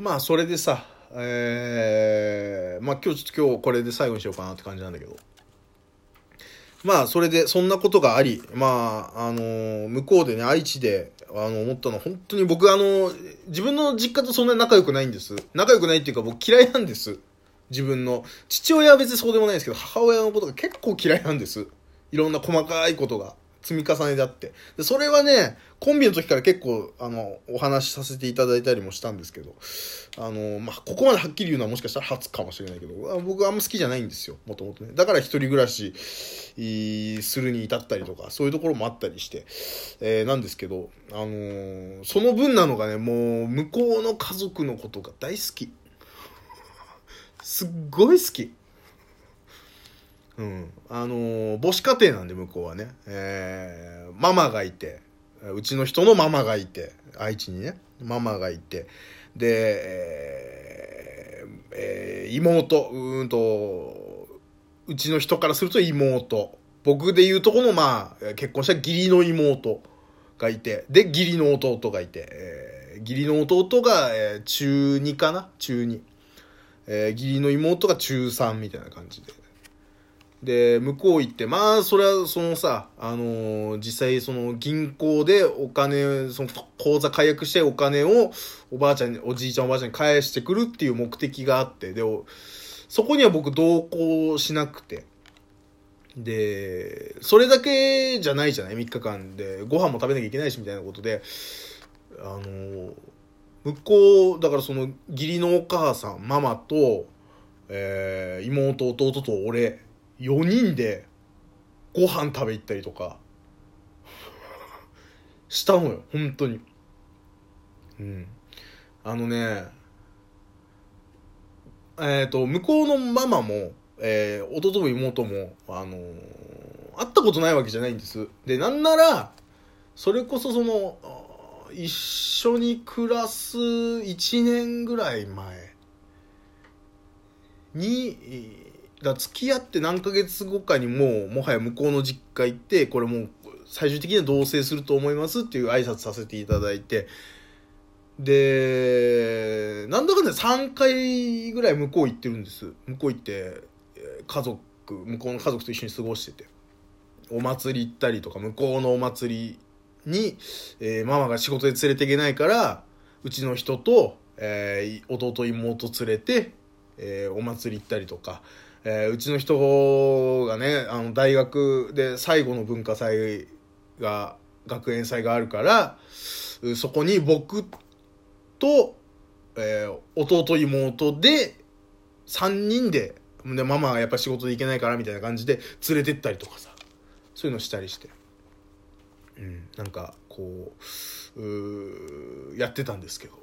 まあそれでさえー、まあ今日ちょっと今日これで最後にしようかなって感じなんだけど。まあそれでそんなことがありまああのー向こうでね愛知であの思ったのは本当に僕あの自分の実家とそんなに仲良くないんです。仲良くないっていうか僕嫌いなんです。自分の。父親は別にそうでもないんですけど母親のことが結構嫌いなんです。いろんな細かいことが。積み重ねであって。でそれはねコンビの時から結構あのお話しさせていただいたりもしたんですけどあのまあここまではっきり言うのはもしかしたら初かもしれないけど僕あんま好きじゃないんですよもともとね。だから一人暮らしするに至ったりとかそういうところもあったりして、えーなんですけどあのーその分なのがねもう向こうの家族のことが大好き。すっごい好き。うん、あのー母子家庭なんで向こうはね、えーママがいてうちの人のママがいて愛知にね。ママがいて。で、えー妹。うんとうちの人からすると妹。僕でいうとこのまあ結婚した義理の妹がいて。で義理の弟がいて、えー義理の弟が、えー中2かな？中2、えー義理の妹が中3みたいな感じで。で、向こう行って、まあ、それは、そのさ、あのー実際、その、銀行でお金、その、口座解約してお金を、おばあちゃんに、おじいちゃんおばあちゃんに返してくるっていう目的があって、で、そこには僕同行しなくて、で、それだけじゃないじゃない ?3 日間。で、ご飯も食べなきゃいけないし、みたいなことで、あのー向こう、だからその、義理のお母さん、ママと、えー妹、弟と俺、4人でご飯食べ行ったりとか。したのよ本当に。うん。あのねえっ、と向こうのママも、えー弟も妹もあのー会ったことないわけじゃないんです。でなんならそれこそその一緒に暮らす1年ぐらい前にだ付き合って何ヶ月後かにもうもはや向こうの実家行ってこれもう最終的には同棲すると思いますっていう挨拶させていただいて。でなんだかんだ3回ぐらい向こう行ってるんです。向こう行って家族向こうの家族と一緒に過ごしてて。お祭り行ったりとか向こうのお祭りに、えーママが仕事で連れていけないからうちの人と、えー弟妹連れて、えーお祭り行ったりとか、えーうちの人がねあの大学で最後の文化祭が学園祭があるからそこに僕と、えー弟妹で3人ででママがやっぱ仕事で行けないからみたいな感じで連れてったりとかさそういうのしたりして、うん、なんかこううやってたんですけど。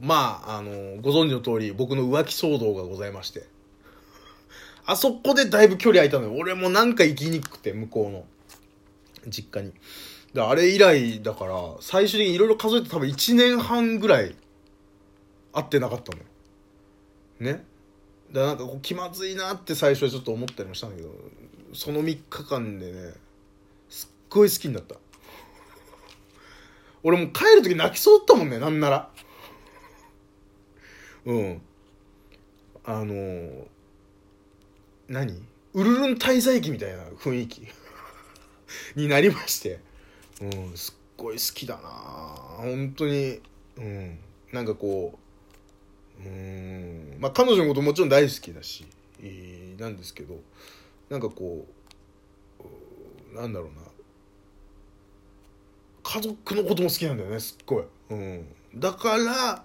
まああのご存知の通り僕の浮気騒動がございまして。あそこでだいぶ距離空いたのよ。俺もなんか行きにくくて向こうの。実家に。であれ以来だから最終的にいろいろ数えて多分1年半ぐらい会ってなかったのよ。ね？だからなんかこう気まずいなって最初はちょっと思ったりもしたんだけどその3日間でねすっごい好きになった。俺もう帰る時泣きそうだったもんねなんなら。うん。あのー何？ウルルン滞在記みたいな雰囲気。になりまして。うんすっごい好きだな。本当に。うんなんかこう。うんまあ彼女のこともちろん大好きだし、えーなんですけど。なんかこううなんだろうな。家族のことも好きなんだよねすっごい、うん、だから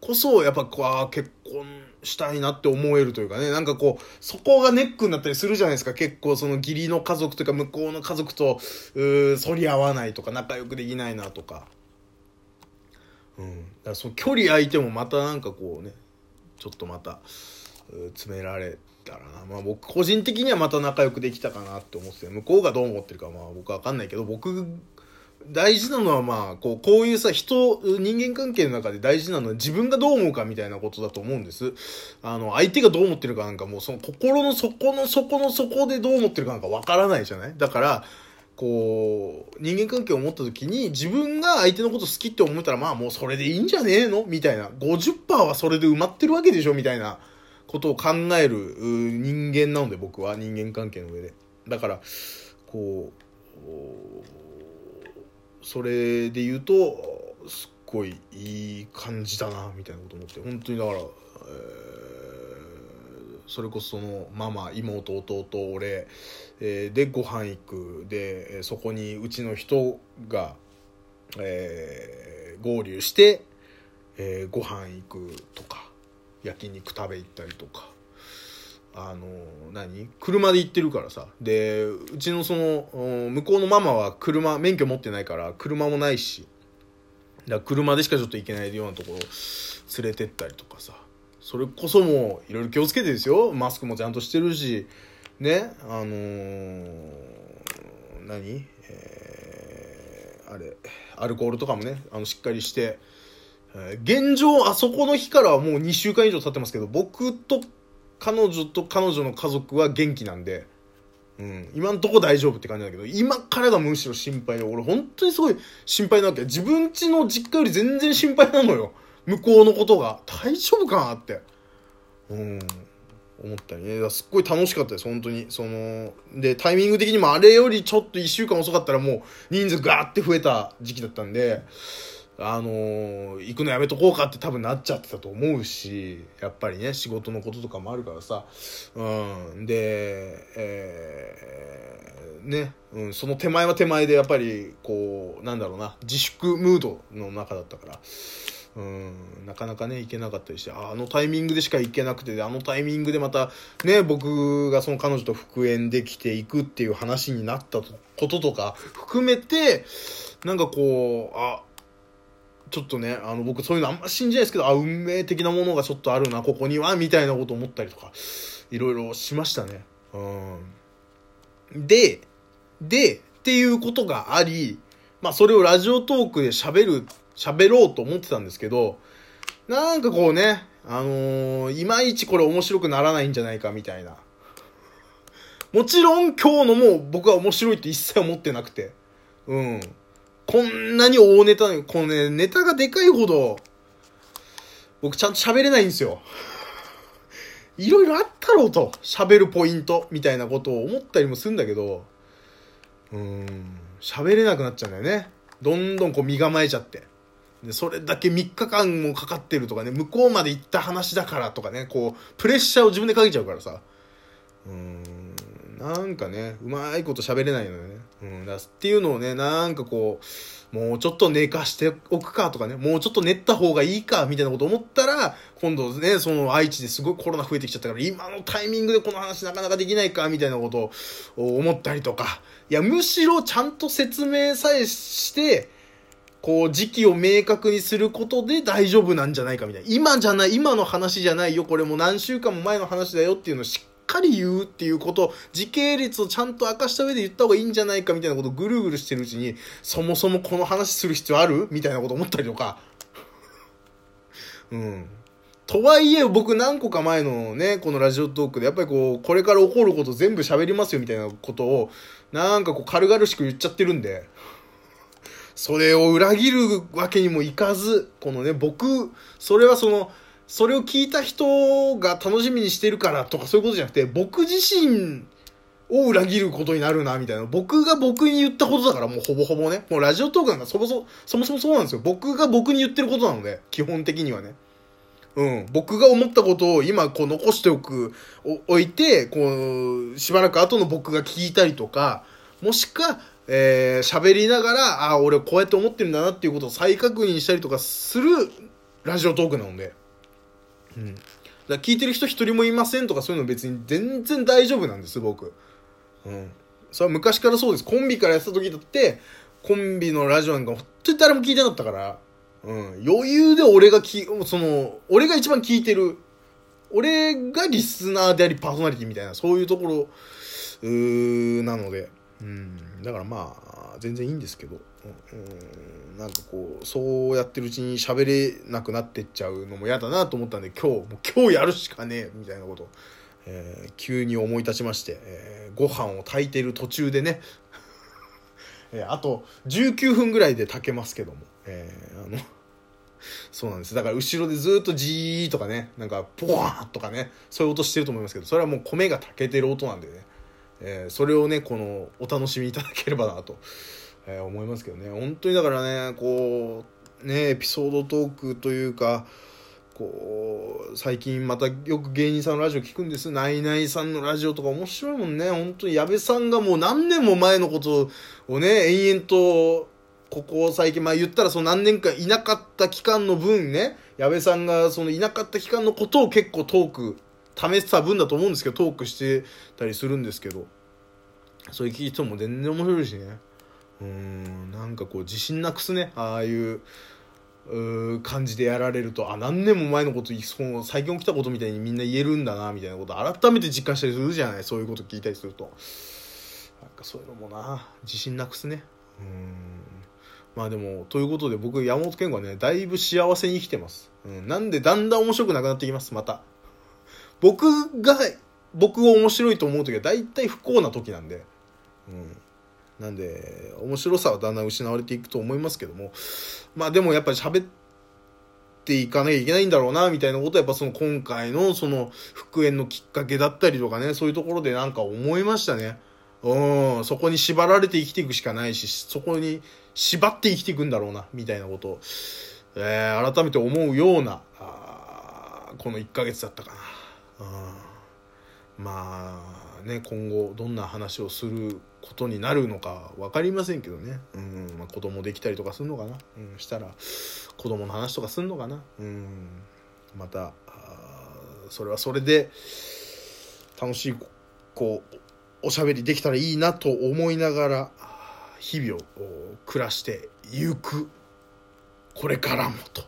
こそやっぱこう結婚したいなって思えるというかね。なんかこうそこがネックになったりするじゃないですか。結構その義理の家族というか向こうの家族とうー反り合わないとか仲良くできないなとか,、うん、だからその距離空いてもまたなんかこうねちょっとまた詰められたらな。まあ僕個人的にはまた仲良くできたかなって思ってて向こうがどう思ってるかまあ僕は分かんないけど僕大事なのはまあこうこういうさ人人間関係の中で大事なのは自分がどう思うかみたいなことだと思うんです。あの相手がどう思ってるかなんかもうその心の底の底の底でどう思ってるかなんかわからないじゃない？だからこう、人間関係を持った時に自分が相手のこと好きって思ったらまあもうそれでいいんじゃねえの？みたいな。50%はそれで埋まってるわけでしょ？みたいな。ことを考える人間なので僕は。人間関係の上で。だから、こう、それで言うと、すっごいいい感じだなみたいなこと思って、本当にだから、えーそれこそそのママ妹弟俺、えー、でご飯行く。でそこにうちの人が、えー、合流して、えー、ご飯行くとか焼肉食べ行ったりとか。あの何？車で行ってるからさ。でうちのその向こうのママは車免許持ってないから車もないし。だ車でしかちょっと行けないようなところ連れてったりとかさ。それこそもいろいろ気をつけてですよ。マスクもちゃんとしてるし。ね？あのー、何、えー、あれアルコールとかもねあのしっかりして、え、現状あそこの日からはもう2週間以上経ってますけど僕と彼女と彼女の家族は元気なんで。うん、今んとこ大丈夫って感じだけど、今からがむしろ心配で、俺本当にすごい心配なわけ。自分家の実家より全然心配なのよ。向こうのことが大丈夫かなってうん思ったりねすっごい楽しかったです本当にそのでタイミング的にもあれよりちょっと1週間遅かったらもう人数ガーって増えた時期だったんであの、行くのやめとこうかって多分なっちゃってたと思うしやっぱりね仕事のこととかもあるからさ。うん。でえー、ね、うん、その手前は手前でやっぱりこうなんだろうな。自粛ムードの中だったから。うん。なかなかね行けなかったりしてあのタイミングでしか行けなくてあのタイミングでまたね僕がその彼女と復縁できていくっていう話になったこととか含めてなんかこうあちょっとねあの僕そういうのあんま信じないですけどあ運命的なものがちょっとあるなここにはみたいなこと思ったりとかいろいろしましたね。うんででっていうことがありまあそれをラジオトークで喋る喋ろうと思ってたんですけど、なんかこうね、あのー、いまいちこれ面白くならないんじゃないかみたいな。もちろん今日のも僕は面白いって一切思ってなくて。うん。こんなに大ネタ、このね、ネタがでかいほど、僕ちゃんと喋れないんですよ。いろいろあったろうと、喋るポイント、みたいなことを思ったりもするんだけど、うん、喋れなくなっちゃうんだよね。どんどんこう身構えちゃって。でそれだけ3日間もかかってるとかね、向こうまで行った話だからとかね、こう、プレッシャーを自分でかけちゃうからさ。うん、なんかね、うまいこと喋れないのよね。うん、だっていうのをね、なんかこう、もうちょっと寝かしておくかとかね、もうちょっと寝った方がいいか、みたいなこと思ったら、今度ね、その愛知ですごいコロナ増えてきちゃったから、今のタイミングでこの話なかなかできないか、みたいなことを思ったりとか、いや、むしろちゃんと説明さえして、こう、時期を明確にすることで大丈夫なんじゃないかみたいな。今じゃない、今の話じゃないよ、これも何週間も前の話だよっていうのをしっかり言うっていうこと、時系列をちゃんと明かした上で言った方がいいんじゃないかみたいなことをぐるぐるしてるうちに、そもそもこの話する必要ある？みたいなこと思ったりとか。うん。とはいえ、僕何個か前のね、このラジオトークで、やっぱりこう、これから起こること全部喋りますよみたいなことを、なんかこう軽々しく言っちゃってるんで、それを裏切るわけにもいかず、このね、僕、それはその、それを聞いた人が楽しみにしてるからとかそういうことじゃなくて、僕自身を裏切ることになるな、みたいな。僕が僕に言ったことだから、もうほぼほぼね。もうラジオトークなんかそもそも、そもそもそうなんですよ。僕が僕に言ってることなので、基本的にはね。うん。僕が思ったことを今こう残しておく、おいて、こう、しばらく後の僕が聞いたりとか、もしくは、えー、喋りながら、ああ、俺こうやって思ってるんだなっていうことを再確認したりとかするラジオトークなので。うん。だ聞いてる人一人もいませんとかそういうの別に全然大丈夫なんです、僕。うん。それは昔からそうです。コンビからやった時だって、コンビのラジオなんか本当に誰も聞いてなかったから、うん。余裕で俺がき、その、俺が一番聞いてる。俺がリスナーでありパーソナリティみたいな、そういうところ、う、なので。うん、だからまあ全然いいんですけど、うん、なんかこうそうやってるうちに喋れなくなってっちゃうのも嫌だなと思ったんで今日もう今日やるしかねえみたいなこと、えー、急に思い立ちまして、えー、ご飯を炊いてる途中でね。えー、あと19分ぐらいで炊けますけども、えー、あのそうなんです。だから後ろでずっとジーとかねなんかポワーとかねそういう音してると思いますけどそれはもう米が炊けてる音なんでね、えー、それをねこのお楽しみいただければなと、えー、思いますけどね。本当にだからねこうねエピソードトークというかこう最近またよく芸人さんのラジオ聞くんです。ナイナイさんのラジオとか面白いもんね。本当に矢部さんがもう何年も前のことをね延々とここ最近まあ言ったらその何年間いなかった期間の分ね矢部さんがそのいなかった期間のことを結構トーク試した分だと思うんですけどトークしてたりするんですけど。それ聞いても全然面白いしね。うんなんかこう自信なくすね。ああいう感じでやられると。あ何年も前のことその最近起きたことみたいにみんな言えるんだなみたいなこと改めて実感したりするじゃない？そういうこと聞いたりすると。なんかそういうのもな。自信なくすね。うん。まあでもということで僕山本健吾はねだいぶ幸せに生きてます、うん、なんでだんだん面白くなくなってきます。また。僕が僕を面白いと思う時は大体不幸な時なんで。うん。なんで面白さはだんだん失われていくと思いますけども。まあでもやっぱり喋っていかなきゃいけないんだろうなみたいなことはやっぱその今回のその復縁のきっかけだったりとかねそういうところでなんか思いましたね。うん。そこに縛られて生きていくしかないしそこに縛って生きていくんだろうなみたいなこと。を、えー、改めて思うようなあこの1ヶ月だったかな、まあね今後どんな話をすることになるのか分かりませんけどね、うん。まあ、子供できたりとかするのかな、うん、したら子供の話とかするのかな、うん、またそれはそれで楽しいこうおしゃべりできたらいいなと思いながら日々を暮らしてゆく。これからもと。